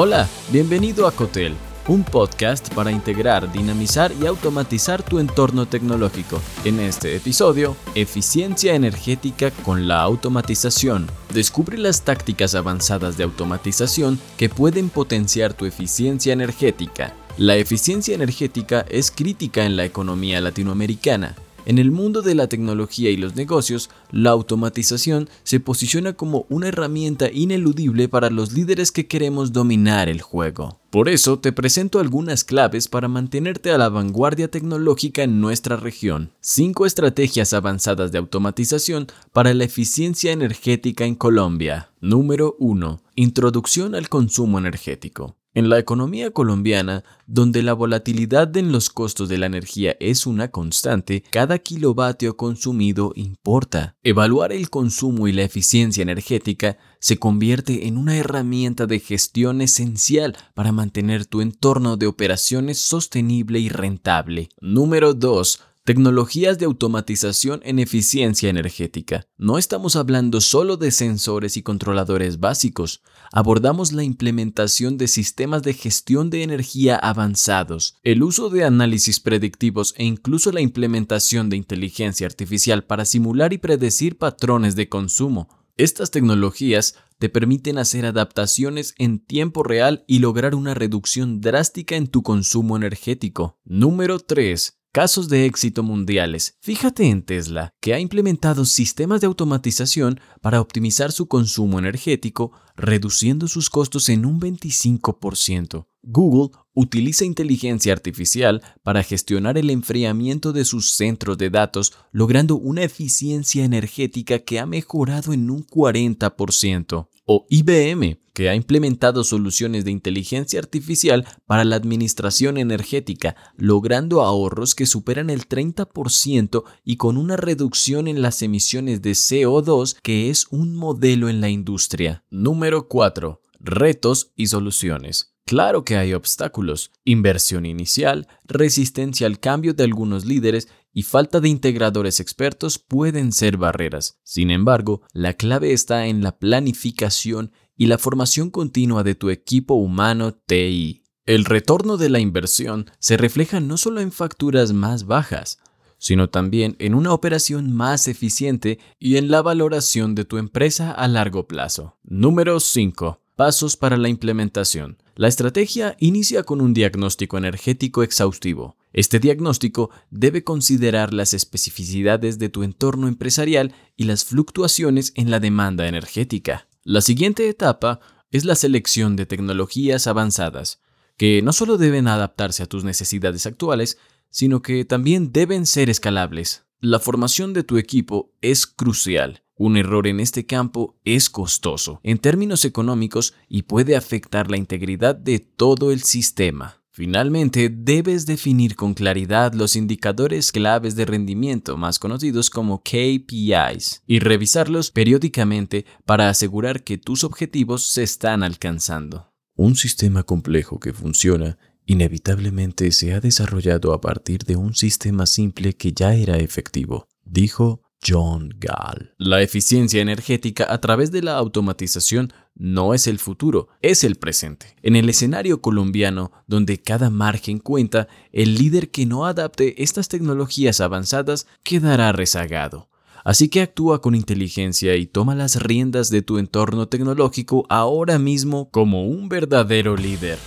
Hola, bienvenido a Cotel, un podcast para integrar, dinamizar y automatizar tu entorno tecnológico. En este episodio, eficiencia energética con la automatización. Descubre las tácticas avanzadas de automatización que pueden potenciar tu eficiencia energética. La eficiencia energética es crítica en la economía latinoamericana en el mundo de la tecnología y los negocios, la automatización se posiciona como una herramienta ineludible para los líderes que queremos dominar el juego. Por eso te presento algunas claves para mantenerte a la vanguardia tecnológica en nuestra región. 5 estrategias avanzadas de automatización para la eficiencia energética en Colombia. Número 1. Introducción al consumo energético. En la economía colombiana, donde la volatilidad en los costos de la energía es una constante, cada kilovatio consumido importa. Evaluar el consumo y la eficiencia energética se convierte en una herramienta de gestión esencial para mantener tu entorno de operaciones sostenible y rentable. Número 2 Tecnologías de automatización en eficiencia energética. No estamos hablando solo de sensores y controladores básicos, abordamos la implementación de sistemas de gestión de energía avanzados, el uso de análisis predictivos e incluso la implementación de inteligencia artificial para simular y predecir patrones de consumo. Estas tecnologías te permiten hacer adaptaciones en tiempo real y lograr una reducción drástica en tu consumo energético. Número 3 casos de éxito mundiales. Fíjate en Tesla, que ha implementado sistemas de automatización para optimizar su consumo energético, reduciendo sus costos en un 25%. Google utiliza inteligencia artificial para gestionar el enfriamiento de sus centros de datos, logrando una eficiencia energética que ha mejorado en un 40%. O IBM, que ha implementado soluciones de inteligencia artificial para la administración energética, logrando ahorros que superan el 30% y con una reducción en las emisiones de CO2 que es un modelo en la industria. Número 4. Retos y soluciones. Claro que hay obstáculos, inversión inicial, resistencia al cambio de algunos líderes y falta de integradores expertos pueden ser barreras. Sin embargo, la clave está en la planificación y la formación continua de tu equipo humano TI. El retorno de la inversión se refleja no solo en facturas más bajas, sino también en una operación más eficiente y en la valoración de tu empresa a largo plazo. Número 5. Pasos para la implementación. La estrategia inicia con un diagnóstico energético exhaustivo. Este diagnóstico debe considerar las especificidades de tu entorno empresarial y las fluctuaciones en la demanda energética. La siguiente etapa es la selección de tecnologías avanzadas, que no solo deben adaptarse a tus necesidades actuales, sino que también deben ser escalables. La formación de tu equipo es crucial un error en este campo es costoso en términos económicos y puede afectar la integridad de todo el sistema. Finalmente, debes definir con claridad los indicadores claves de rendimiento más conocidos como KPIs y revisarlos periódicamente para asegurar que tus objetivos se están alcanzando. Un sistema complejo que funciona inevitablemente se ha desarrollado a partir de un sistema simple que ya era efectivo, dijo John Gall. La eficiencia energética a través de la automatización no es el futuro, es el presente. En el escenario colombiano, donde cada margen cuenta, el líder que no adapte estas tecnologías avanzadas quedará rezagado. Así que actúa con inteligencia y toma las riendas de tu entorno tecnológico ahora mismo como un verdadero líder.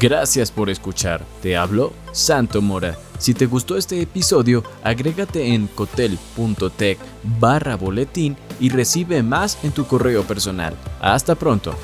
Gracias por escuchar. Te hablo Santo Mora. Si te gustó este episodio, agrégate en cotel.tech barra boletín y recibe más en tu correo personal. Hasta pronto.